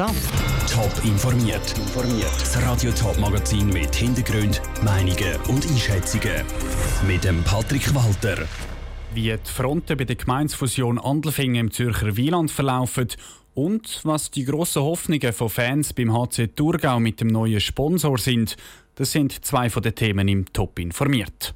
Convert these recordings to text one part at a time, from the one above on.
da. Top informiert. Das Radio Top Magazin mit Hintergrund, Meinungen und Einschätzungen mit dem Patrick Walter. Wie die Fronten bei der Gemeinsfusion Andelfingen im Zürcher Wieland verlaufen und was die grossen Hoffnungen von Fans beim HC Thurgau mit dem neuen Sponsor sind, das sind zwei von den Themen im Top informiert.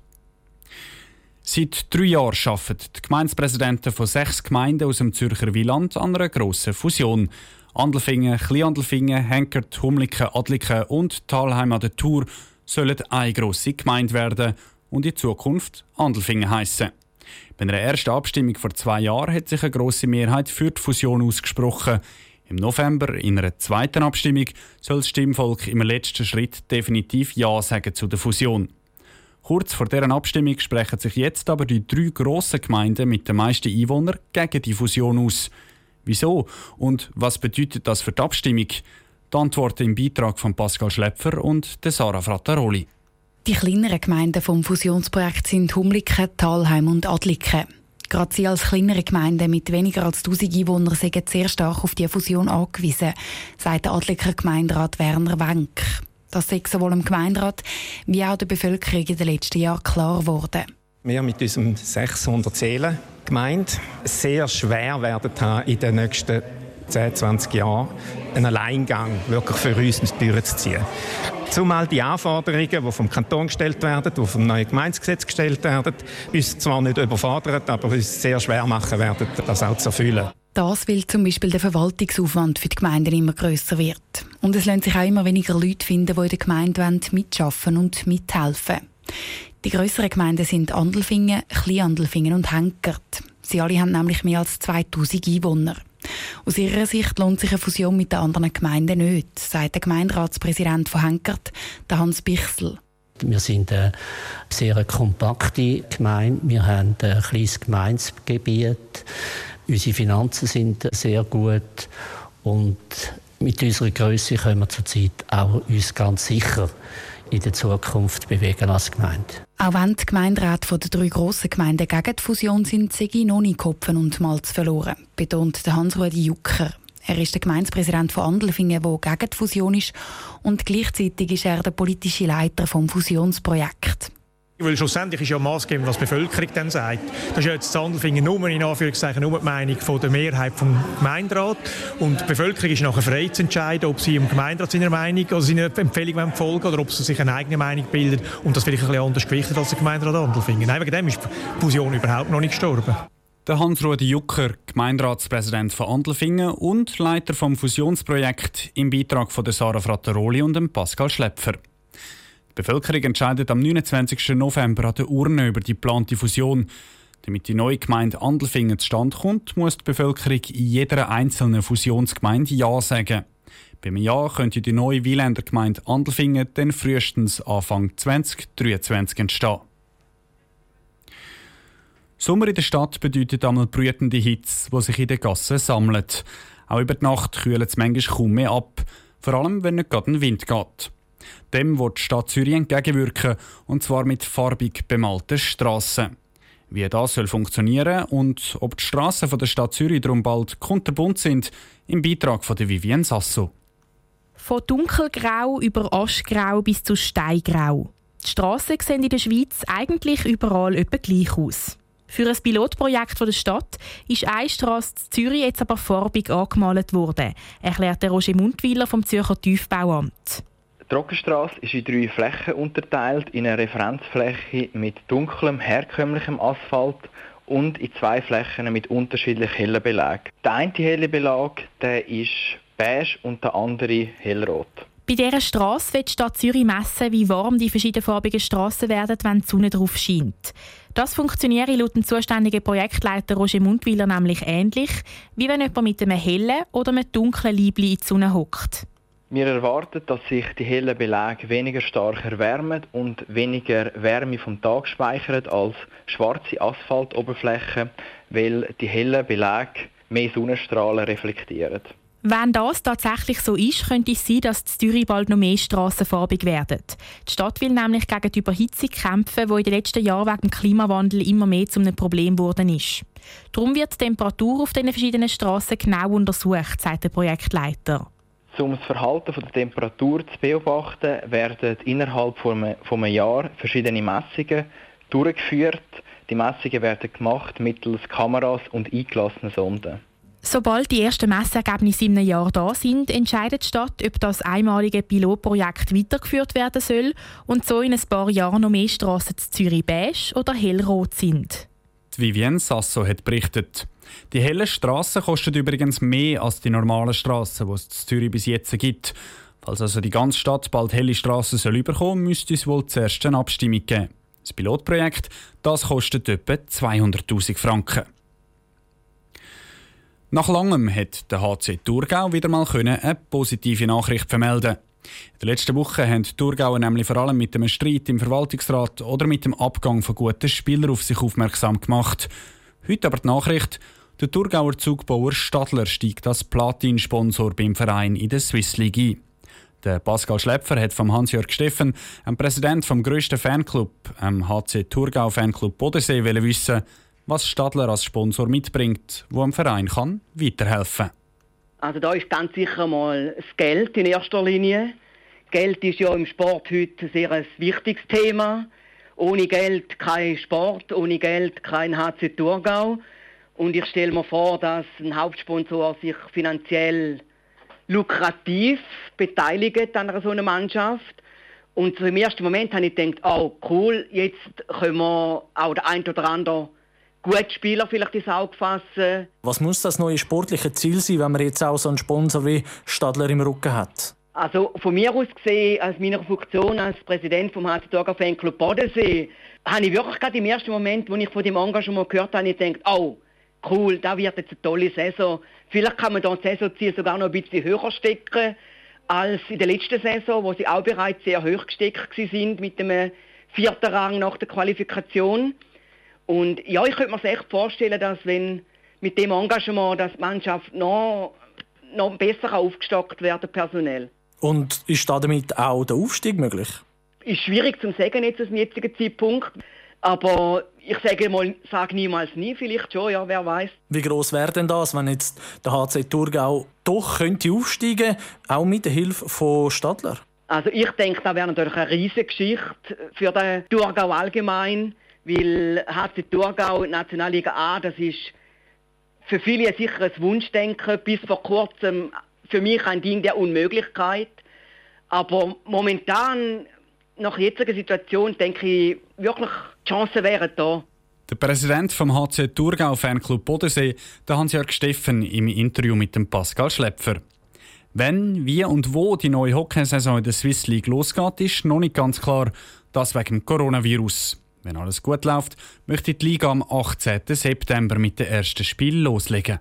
Seit drei Jahren arbeiten die Gemeindepräsidenten von sechs Gemeinden aus dem Zürcher Wieland an einer grossen Fusion. Andelfingen, Kleinandelfingen, Henkert, Humliken, Adliken und Talheim an der Tour sollen eine grosse Gemeinde werden und in Zukunft Andelfingen heißen. Bei einer ersten Abstimmung vor zwei Jahren hat sich eine grosse Mehrheit für die Fusion ausgesprochen. Im November, in einer zweiten Abstimmung, soll das Stimmvolk im letzten Schritt definitiv Ja sagen zu der Fusion. Kurz vor deren Abstimmung sprechen sich jetzt aber die drei grossen Gemeinden mit den meisten Einwohnern gegen die Fusion aus. Wieso und was bedeutet das für die Abstimmung? Die Antworten im Beitrag von Pascal Schlepfer und Sarah Frattaroli. Die kleineren Gemeinden vom Fusionsprojekt sind Humliken, Talheim und Adliken. Gerade sie als kleinere Gemeinden mit weniger als 1000 Einwohnern sind sehr stark auf die Fusion angewiesen, sagt der Adliker Gemeinderat Werner Wenk. Das ist sowohl im Gemeinderat wie auch der Bevölkerung in den letzten Jahren klar geworden. Wir mit unserem 600 Seelen Gemeinde sehr schwer werden haben, in den nächsten 10, 20 Jahren einen Alleingang wirklich für uns durchzuziehen. Zumal die Anforderungen, die vom Kanton gestellt werden, die vom neuen Gemeindegesetz gestellt werden, uns zwar nicht überfordern, aber uns sehr schwer machen werden, das auch zu erfüllen. Das, weil zum Beispiel der Verwaltungsaufwand für die Gemeinden immer grösser wird. Und es lernen sich auch immer weniger Leute finden, die in der Gemeinde mitschaffen und mithelfen Die grösseren Gemeinden sind Andelfingen, Kleinandelfingen und Henkert. Sie alle haben nämlich mehr als 2000 Einwohner. Aus ihrer Sicht lohnt sich eine Fusion mit den anderen Gemeinden nicht, sagt der Gemeinderatspräsident von Henkert, Hans Bichsel. Wir sind eine sehr kompakte Gemeinde. Wir haben ein kleines Gemeindegebiet. Unsere Finanzen sind sehr gut und mit unserer Größe können wir zurzeit auch uns ganz sicher in der Zukunft bewegen als Gemeinde. Auch wenn die Gemeinderäte der drei grossen Gemeinden gegen die Fusion sind, sei noch nie Kopfen und Malz verloren, betont Hans-Rudi Jucker. Er ist der Gemeindepräsident von Andelfingen, der gegen die Fusion ist, und gleichzeitig ist er der politische Leiter vom Fusionsprojekt. Weil schlussendlich ist ja maßgebend, was die Bevölkerung dann sagt. Das ist ja jetzt Sandelfingen nur in Anführungszeichen nur die Meinung von der Mehrheit vom Gemeinderat. Und die Bevölkerung ist nachher frei zu entscheiden, ob sie im Gemeinderat seiner Meinung, also seiner Empfehlung folgen oder ob sie sich eine eigene Meinung bildet und das vielleicht ein bisschen anders gewichtet als der Gemeinderat Andelfingen. Nein, wegen dem ist die Fusion überhaupt noch nicht gestorben. Der Hans-Rudi Jucker, Gemeinderatspräsident von Andelfingen und Leiter vom Fusionsprojekt im Beitrag von der Sarah Frattaroli und dem Pascal Schlepfer. Die Bevölkerung entscheidet am 29. November an der Urne über die geplante Fusion. Damit die neue Gemeinde Andelfingen zustande kommt, muss die Bevölkerung in jeder einzelnen Fusionsgemeinde Ja sagen. Beim Ja könnte die neue Wieländer Gemeinde Andelfingen dann frühestens Anfang 2023 entstehen. Sommer in der Stadt bedeutet einmal brütende Hitze, die sich in den Gassen sammeln. Auch über die Nacht kühlt es manchmal kaum mehr ab, vor allem wenn nicht gerade ein Wind geht. Dem wird die Stadt Zürich entgegenwirken, und zwar mit farbig bemalten Strassen. Wie das soll funktionieren und ob die Strassen der Stadt Zürich darum bald kunterbunt sind, im Beitrag von Vivienne Sasso. Von dunkelgrau über aschgrau bis zu steingrau. Die Strassen sehen in der Schweiz eigentlich überall etwa gleich aus. Für ein Pilotprojekt der Stadt ist eine Strasse in Zürich jetzt aber farbig angemalt worden, erklärt Roger Mundwiler vom Zürcher Tiefbauamt. Die Trockenstrasse ist in drei Flächen unterteilt, in eine Referenzfläche mit dunklem, herkömmlichem Asphalt und in zwei Flächen mit unterschiedlich hellen Belag. Der eine helle Belag der ist beige und der andere hellrot. Bei dieser Strasse wird die Stadt Zürich messen, wie warm die verschiedenfarbigen Strassen werden, wenn die Sonne drauf scheint. Das funktioniert laut dem zuständigen Projektleiter Roger Mundwiler nämlich ähnlich, wie wenn jemand mit einem hellen oder einem dunklen Liebli in die Sonne hockt. Wir erwarten, dass sich die hellen Beläge weniger stark erwärmen und weniger Wärme vom Tag speichern als schwarze Asphaltoberflächen, weil die hellen Beläge mehr Sonnenstrahlen reflektieren. Wenn das tatsächlich so ist, könnte es sein, dass in Zürich bald noch mehr strassenfarbig werden. Die Stadt will nämlich gegen die Überhitzung kämpfen, die in den letzten Jahren wegen dem Klimawandel immer mehr zu einem Problem geworden ist. Darum wird die Temperatur auf den verschiedenen Strassen genau untersucht, sagt der Projektleiter. Um das Verhalten der Temperatur zu beobachten, werden innerhalb von einem Jahr verschiedene Messungen durchgeführt. Die Messungen werden gemacht mittels Kameras und eingelassenen Sonden. Sobald die ersten Messergebnisse in einem Jahr da sind, entscheidet die Stadt, ob das einmalige Pilotprojekt weitergeführt werden soll und so in ein paar Jahren noch mehr Strassen zu Zürich beige oder hellrot sind. Die Vivienne Sasso hat berichtet. Die hellen Strassen kosten übrigens mehr als die normalen Strassen, die es in Zürich bis jetzt gibt. Falls also die ganze Stadt bald helle Strassen soll überkommen, müsste es wohl zuerst eine Abstimmung geben. Das Pilotprojekt das kostet etwa 200.000 Franken. Nach langem hat der HC Thurgau wieder mal eine positive Nachricht vermelden. In der letzten Woche haben die Thurgauer nämlich vor allem mit einem Streit im Verwaltungsrat oder mit dem Abgang von guten Spielern auf sich aufmerksam gemacht. Heute aber die Nachricht, der Thurgauer Zugbauer Stadler steigt als Platin-Sponsor beim Verein in der Swiss League ein. Der Pascal Schlepfer hat vom Hans-Jörg Steffen, dem Präsident vom grössten Fanclub, dem HC Thurgau Fanclub Bodensee, wissen, was Stadler als Sponsor mitbringt, wo am Verein kann weiterhelfen Also da ist ganz sicher mal das Geld in erster Linie. Geld ist ja im Sport heute sehr ein wichtiges Thema. Ohne Geld kein Sport, ohne Geld kein HC Thurgau. Und ich stelle mir vor, dass ein Hauptsponsor sich finanziell lukrativ beteiligt an einer so einer Mannschaft. Und so im ersten Moment habe ich gedacht, oh cool, jetzt können wir auch der ein oder andere gute Spieler vielleicht ins Auge fassen. Was muss das neue sportliche Ziel sein, wenn man jetzt auch so einen Sponsor wie Stadler im Rücken hat? Also von mir aus gesehen, als meiner Funktion als Präsident vom HC Thurgau Fanclub Bodensee, habe ich wirklich gerade im ersten Moment, als ich von dem Engagement gehört habe, gedacht, oh, cool, da wird jetzt eine tolle Saison. Vielleicht kann man da das Saisonziel sogar noch ein bisschen höher stecken als in der letzten Saison, wo sie auch bereits sehr hoch gesteckt sind mit dem vierten Rang nach der Qualifikation. Und ja, ich könnte mir echt vorstellen, dass wenn mit dem Engagement dass die Mannschaft noch, noch besser aufgestockt werden personell. Und ist damit auch der Aufstieg möglich? Ist schwierig zu sagen jetzt zum jetzigen Zeitpunkt. Aber ich sage mal, sage niemals nie, vielleicht schon, ja, wer weiß. Wie groß wäre denn das, wenn jetzt der HC Thurgau doch könnte aufsteigen, auch mit der Hilfe von Stadler? Also ich denke, das wäre natürlich eine riesige Geschichte für den Thurgau allgemein. Weil HC Thurgau, Nationalliga A, das ist für viele sicher ein Wunschdenken. Bis vor kurzem für mich ein Ding der Unmöglichkeit. Aber momentan, nach jetziger Situation, denke ich wirklich, die Chancen wären da. Der Präsident vom HC Thurgau Fanclub Bodensee, der Hans-Jörg Steffen, im Interview mit dem Pascal Schlepfer. Wenn, wie und wo die neue Hockeysaison in der Swiss League losgeht, ist noch nicht ganz klar. Das wegen dem Coronavirus. Wenn alles gut läuft, möchte die Liga am 18. September mit dem ersten Spiel loslegen.